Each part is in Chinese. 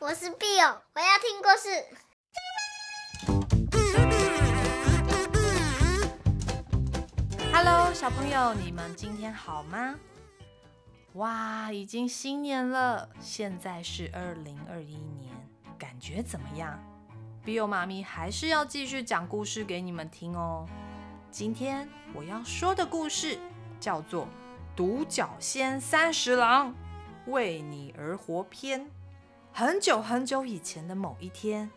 我是 Bill，我要听故事。Hello，小朋友，你们今天好吗？哇，已经新年了，现在是二零二一年，感觉怎么样？Bill 妈咪还是要继续讲故事给你们听哦。今天我要说的故事叫做《独角仙三十郎为你而活篇》。很久很久以前的某一天，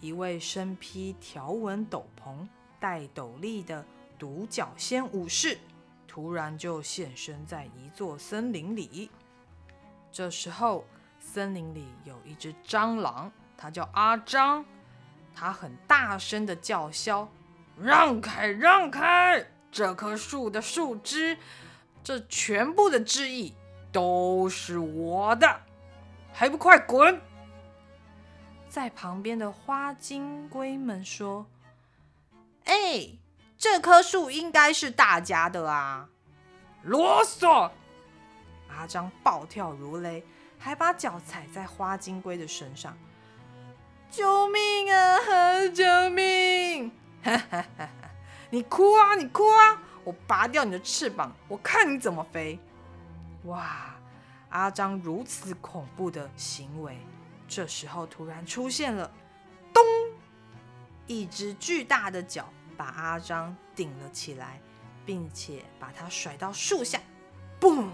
一位身披条纹斗篷、戴斗笠的独角仙武士，突然就现身在一座森林里。这时候，森林里有一只蟑螂，它叫阿张，它很大声的叫嚣：“让开，让开！这棵树的树枝，这全部的枝翼都是我的。”还不快滚！在旁边的花金龟们说：“哎，这棵树应该是大家的啊！”啰嗦！阿张暴跳如雷，还把脚踩在花金龟的身上。救命啊！救命！哈哈哈！你哭啊！你哭啊！我拔掉你的翅膀，我看你怎么飞！哇！阿张如此恐怖的行为，这时候突然出现了，咚！一只巨大的脚把阿张顶了起来，并且把他甩到树下，嘣！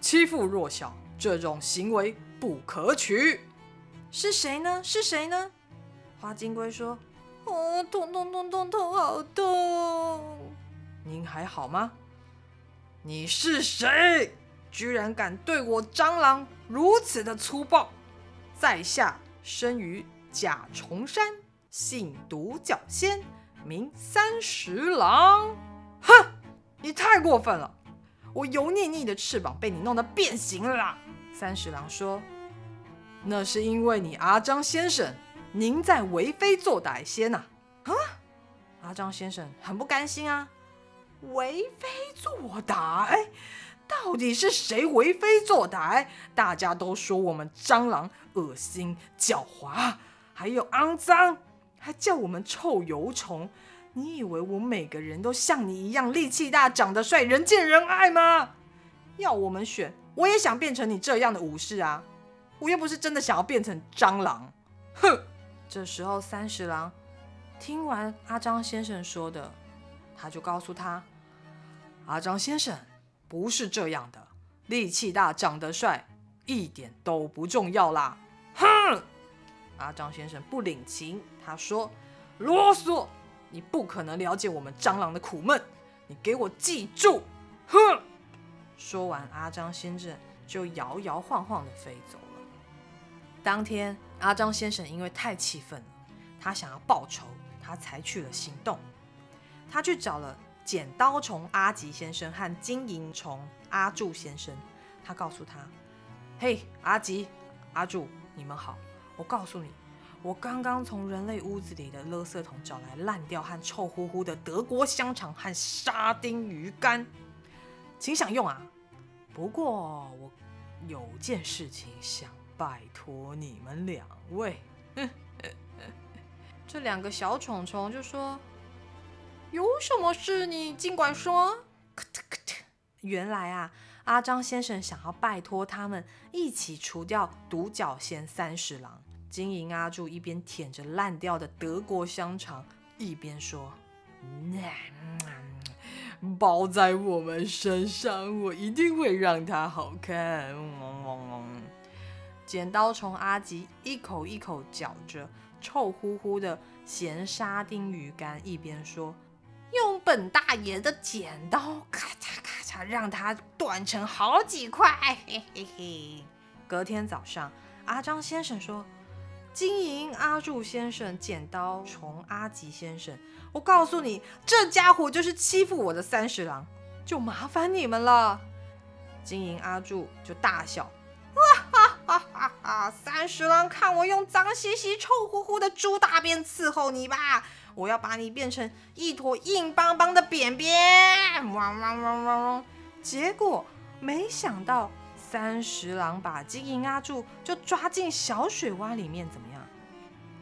欺负弱小，这种行为不可取。是谁呢？是谁呢？花金龟说：“哦，痛痛痛痛痛，好痛！您还好吗？你是谁？”居然敢对我蟑螂如此的粗暴！在下生于甲虫山，姓独角仙，名三十郎。哼，你太过分了！我油腻腻的翅膀被你弄得变形了啦！三十郎说：“那是因为你阿张先生，您在为非作歹些呐！”啊，阿张先生很不甘心啊，为非作歹。到底是谁为非作歹？大家都说我们蟑螂恶心、狡猾，还有肮脏，还叫我们臭油虫。你以为我每个人都像你一样力气大、长得帅、人见人爱吗？要我们选，我也想变成你这样的武士啊！我又不是真的想要变成蟑螂。哼！这时候三十郎听完阿张先生说的，他就告诉他：阿张先生。不是这样的，力气大、长得帅，一点都不重要啦！哼！阿张先生不领情，他说：“啰嗦！你不可能了解我们蟑螂的苦闷，你给我记住！”哼！说完，阿张先生就摇摇晃晃地飞走了。当天，阿张先生因为太气愤了，他想要报仇，他采取了行动，他去找了。剪刀虫阿吉先生和金银虫阿柱先生，他告诉他：“嘿，阿吉、阿柱，你们好！我告诉你，我刚刚从人类屋子里的垃圾桶找来烂掉和臭乎乎的德国香肠和沙丁鱼干，请享用啊！不过我有件事情想拜托你们两位。”这两个小虫虫就说。有什么事你尽管说。原来啊，阿张先生想要拜托他们一起除掉独角仙三十郎。金银阿柱一边舔着烂掉的德国香肠，一边说：“包在我们身上，我一定会让它好看。”剪刀虫阿吉一口一口嚼着臭乎乎的咸沙丁鱼干，一边说。本大爷的剪刀，咔嚓咔嚓，让他断成好几块。嘿嘿嘿。隔天早上，阿张先生说：“金银阿柱先生，剪刀虫阿吉先生，我告诉你，这家伙就是欺负我的三十郎，就麻烦你们了。”金银阿柱就大笑：“哇哈哈哈哈！三十郎，看我用脏兮兮、臭乎乎的猪大便伺候你吧！”我要把你变成一坨硬邦邦的扁扁！汪汪汪汪汪！结果没想到三十郎把金银阿柱就抓进小水洼里面，怎么样？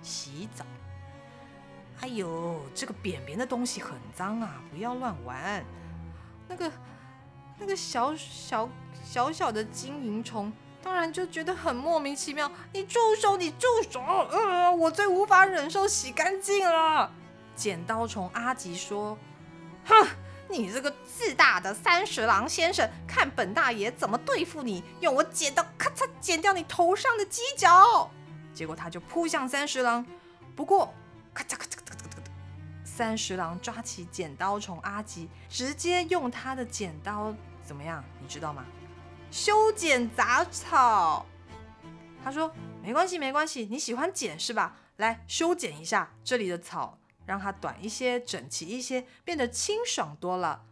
洗澡。哎呦，这个扁扁的东西很脏啊，不要乱玩。那个那个小小小小的金银虫，当然就觉得很莫名其妙。你住手！你住手！呃，我最无法忍受洗干净了。剪刀虫阿吉说：“哼，你这个自大的三十郎先生，看本大爷怎么对付你！用我剪刀咔嚓剪掉你头上的犄角。”结果他就扑向三十郎，不过咔嚓咔嚓咔嚓咔嚓。三十郎抓起剪刀虫阿吉，直接用他的剪刀怎么样？你知道吗？修剪杂草。他说：“没关系，没关系，你喜欢剪是吧？来修剪一下这里的草，让它短一些，整齐一些，变得清爽多了。”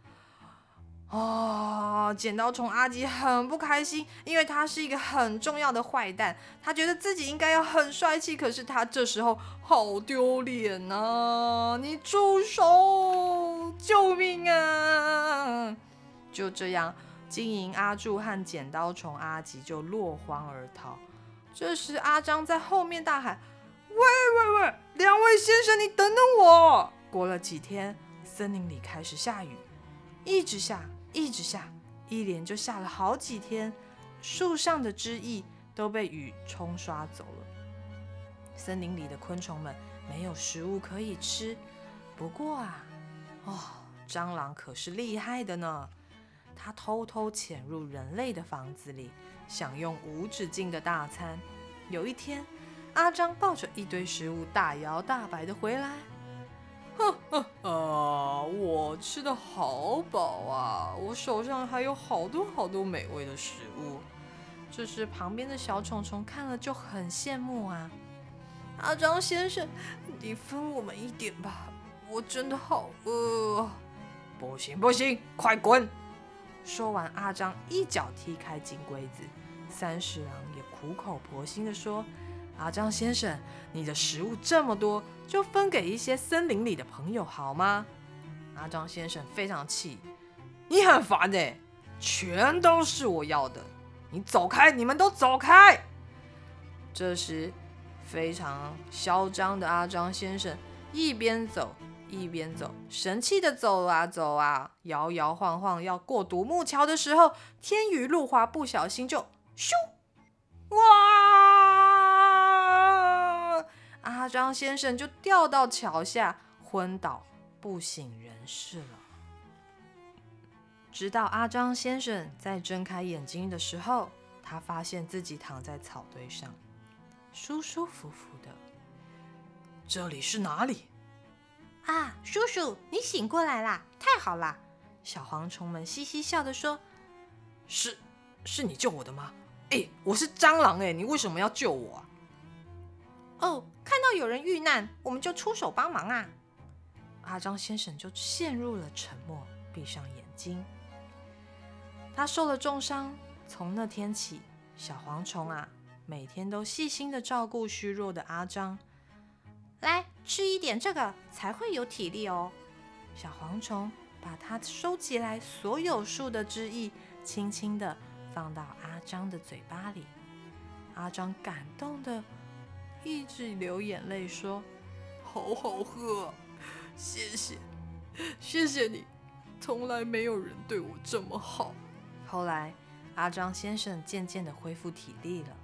哦，剪刀虫阿吉很不开心，因为他是一个很重要的坏蛋，他觉得自己应该要很帅气，可是他这时候好丢脸呐！你住手！救命啊！就这样，金银阿柱和剪刀虫阿吉就落荒而逃。这时，阿张在后面大喊：“喂喂喂，两位先生，你等等我！”过了几天，森林里开始下雨，一直下。一直下，一连就下了好几天，树上的枝叶都被雨冲刷走了。森林里的昆虫们没有食物可以吃。不过啊，哦，蟑螂可是厉害的呢。他偷偷潜入人类的房子里，享用无止境的大餐。有一天，阿张抱着一堆食物，大摇大摆的回来。呵呵啊，我吃得好饱啊！我手上还有好多好多美味的食物。这时，旁边的小虫虫看了就很羡慕啊。阿张先生，你分我们一点吧，我真的好饿。不行不行，快滚！说完，阿张一脚踢开金龟子。三十郎也苦口婆心地说。阿张先生，你的食物这么多，就分给一些森林里的朋友好吗？阿张先生非常气，你很烦的，全都是我要的，你走开，你们都走开。这时，非常嚣张的阿张先生一边走一边走，神气的走啊走啊，摇摇晃晃要过独木桥的时候，天雨路滑，不小心就咻，哇！阿张先生就掉到桥下，昏倒，不省人事了。直到阿张先生在睁开眼睛的时候，他发现自己躺在草堆上，舒舒服服的。这里是哪里？啊，叔叔，你醒过来啦！太好啦！小蝗虫们嘻嘻笑的说：“是，是你救我的吗？哎，我是蟑螂哎，你为什么要救我啊？”哦，看到有人遇难，我们就出手帮忙啊！阿张先生就陷入了沉默，闭上眼睛。他受了重伤，从那天起，小蝗虫啊，每天都细心的照顾虚弱的阿张。来，吃一点这个，才会有体力哦。小蝗虫把它收集来所有树的汁液，轻轻的放到阿张的嘴巴里。阿张感动的。一直流眼泪说：“好好喝，谢谢，谢谢你，从来没有人对我这么好。”后来，阿张先生渐渐的恢复体力了。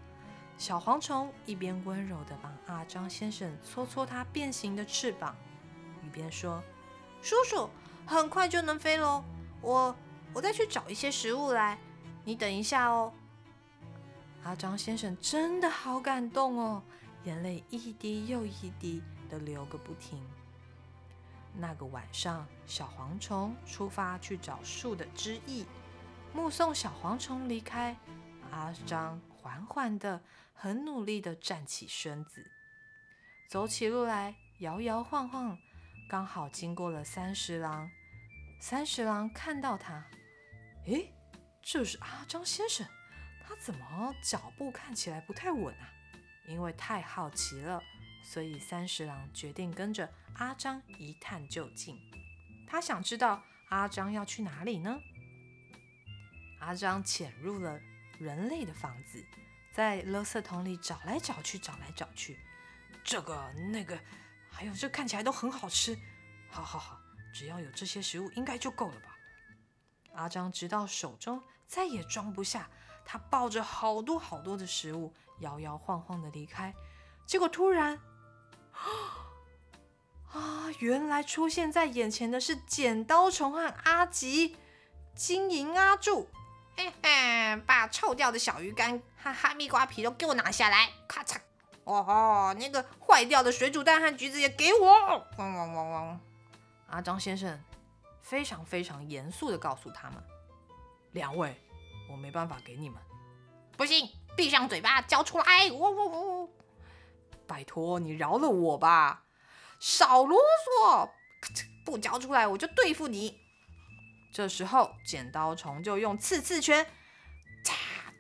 小蝗虫一边温柔的帮阿张先生搓搓他变形的翅膀，一边说：“叔叔，很快就能飞喽，我我再去找一些食物来，你等一下哦。”阿张先生真的好感动哦。眼泪一滴又一滴的流个不停。那个晚上，小蝗虫出发去找树的枝翼，目送小蝗虫离开，阿张缓缓的、很努力的站起身子，走起路来摇摇晃晃，刚好经过了三十郎。三十郎看到他，诶，这是阿张先生，他怎么脚步看起来不太稳啊？因为太好奇了，所以三十郎决定跟着阿张一探究竟。他想知道阿张要去哪里呢？阿张潜入了人类的房子，在垃圾桶里找来找去，找来找去，这个那个，还有这看起来都很好吃。好好好，只要有这些食物，应该就够了吧？阿张直到手中再也装不下，他抱着好多好多的食物，摇摇晃晃的离开。结果突然，啊，原来出现在眼前的是剪刀虫和阿吉，金银阿柱。嘿嘿，把臭掉的小鱼干和哈密瓜皮都给我拿下来！咔嚓！哦吼，那个坏掉的水煮蛋和橘子也给我！汪汪汪汪！阿张先生非常非常严肃地告诉他们：“两位，我没办法给你们。不行，闭上嘴巴，交出来！呜呜呜！拜托你饶了我吧！少啰嗦！不交出来，我就对付你！”这时候，剪刀虫就用刺刺拳，嚓，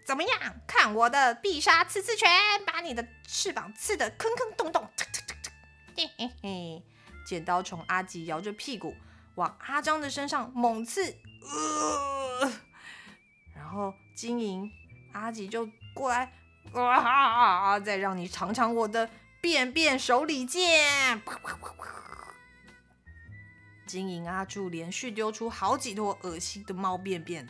怎么样？看我的必杀刺刺拳，把你的翅膀刺得坑坑洞洞！嘿嘿嘿。剪刀虫阿吉摇着屁股往阿张的身上猛刺，呃，然后金银阿吉就过来，哇！再让你尝尝我的便便手里剑！经营阿柱连续丢出好几坨恶心的猫便便，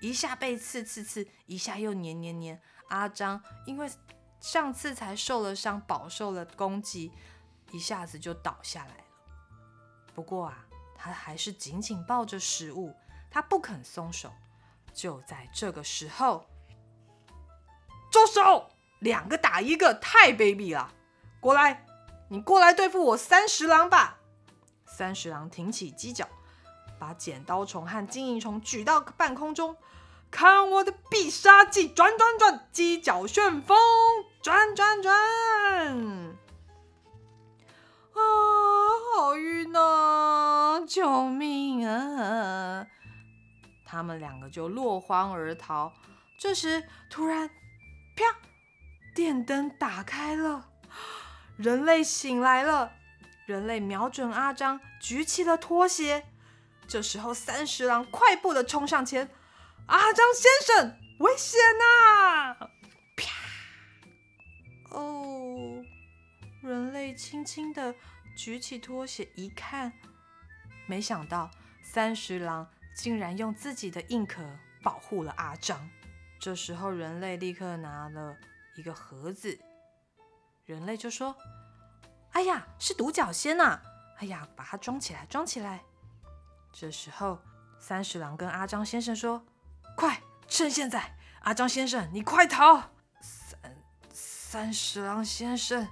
一下被刺刺刺，一下又黏黏黏。阿张因为上次才受了伤，饱受了攻击。一下子就倒下来了。不过啊，他还是紧紧抱着食物，他不肯松手。就在这个时候，住手！两个打一个，太卑鄙了！过来，你过来对付我三十郎吧！三十郎挺起犄角，把剪刀虫和金银虫举到半空中，看我的必杀技！转转转，犄角旋风，转转转。啊，好晕啊！救命啊！他们两个就落荒而逃。这时，突然，啪！电灯打开了，人类醒来了。人类瞄准阿张，举起了拖鞋。这时候，三十郎快步的冲上前：“阿张先生，危险呐！”啪！哦。人类轻轻的举起拖鞋一看，没想到三十郎竟然用自己的硬壳保护了阿张。这时候，人类立刻拿了一个盒子，人类就说：“哎呀，是独角仙呐！哎呀，把它装起来，装起来。”这时候，三十郎跟阿张先生说：“快，趁现在，阿张先生，你快逃！”三三十郎先生。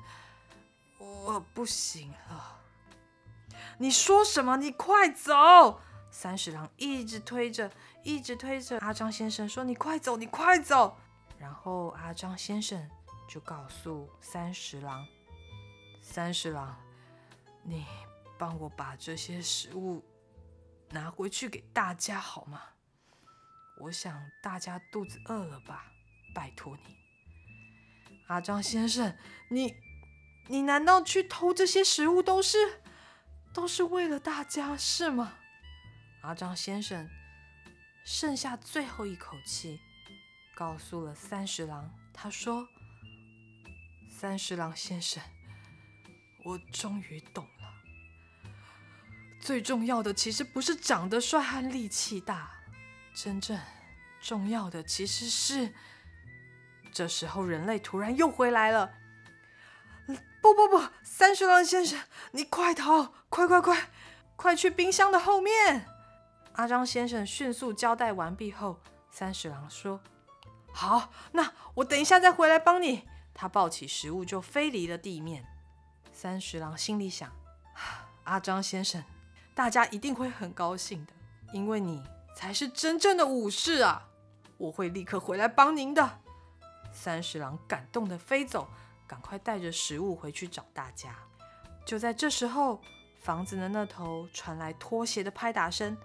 我不行了，你说什么？你快走！三十郎一直推着，一直推着阿张先生说：“你快走，你快走！”然后阿张先生就告诉三十郎：“三十郎，你帮我把这些食物拿回去给大家好吗？我想大家肚子饿了吧？拜托你，阿张先生，你。”你难道去偷这些食物都是都是为了大家是吗？阿张先生剩下最后一口气，告诉了三十郎，他说：“三十郎先生，我终于懂了。最重要的其实不是长得帅和力气大，真正重要的其实是……”这时候，人类突然又回来了。不不不，三十郎先生，你快逃！快快快，快去冰箱的后面！阿张先生迅速交代完毕后，三十郎说：“好，那我等一下再回来帮你。”他抱起食物就飞离了地面。三十郎心里想：“ 阿张先生，大家一定会很高兴的，因为你才是真正的武士啊！我会立刻回来帮您的。”三十郎感动的飞走。赶快带着食物回去找大家。就在这时候，房子的那头传来拖鞋的拍打声，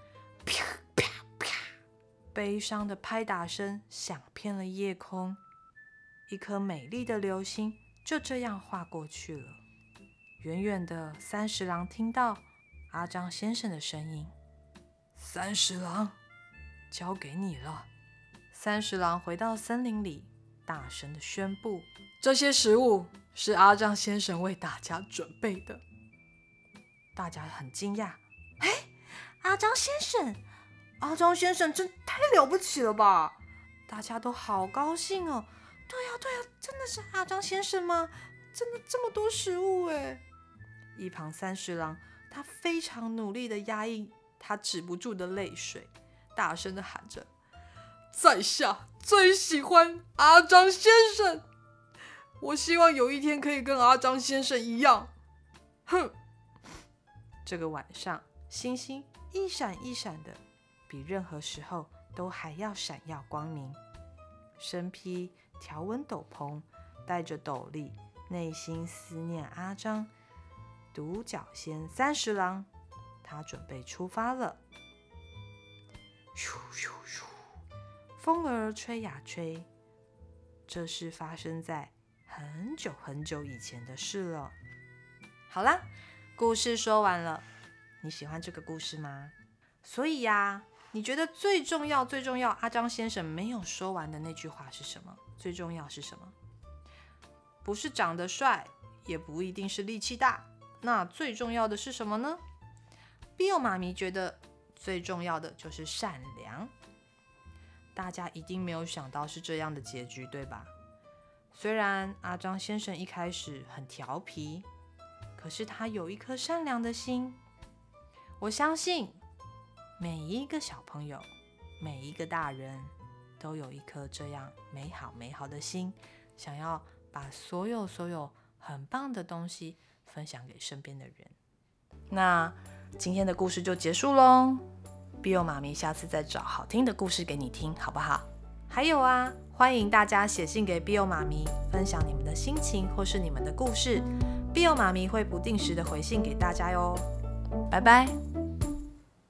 啪啪啪，悲伤的拍打声响遍了夜空。一颗美丽的流星就这样划过去了。远远的三十郎听到阿张先生的声音：“三十郎，交给你了。”三十郎回到森林里，大声的宣布：“这些食物是阿张先生为大家准备的。”大家很惊讶：“哎，阿张先生，阿张先生真太了不起了吧！”大家都好高兴哦。对呀，对呀，真的是阿张先生吗？真的这么多食物哎！一旁三十郎，他非常努力地压抑他止不住的泪水，大声地喊着：“在下最喜欢阿张先生，我希望有一天可以跟阿张先生一样。”哼！这个晚上，星星一闪一闪的，比任何时候都还要闪耀光明。身披条纹斗篷，戴着斗笠。内心思念阿张，独角仙三十郎，他准备出发了。咻咻咻，风儿吹呀吹，这是发生在很久很久以前的事了。好啦，故事说完了，你喜欢这个故事吗？所以呀，你觉得最重要、最重要，阿张先生没有说完的那句话是什么？最重要是什么？不是长得帅，也不一定是力气大，那最重要的是什么呢？Bill 妈咪觉得最重要的就是善良。大家一定没有想到是这样的结局，对吧？虽然阿张先生一开始很调皮，可是他有一颗善良的心。我相信每一个小朋友，每一个大人都有一颗这样美好美好的心，想要。把所有所有很棒的东西分享给身边的人。那今天的故事就结束喽。Bill 妈咪下次再找好听的故事给你听，好不好？还有啊，欢迎大家写信给 Bill 妈咪，分享你们的心情或是你们的故事。Bill 妈咪会不定时的回信给大家哟。拜拜。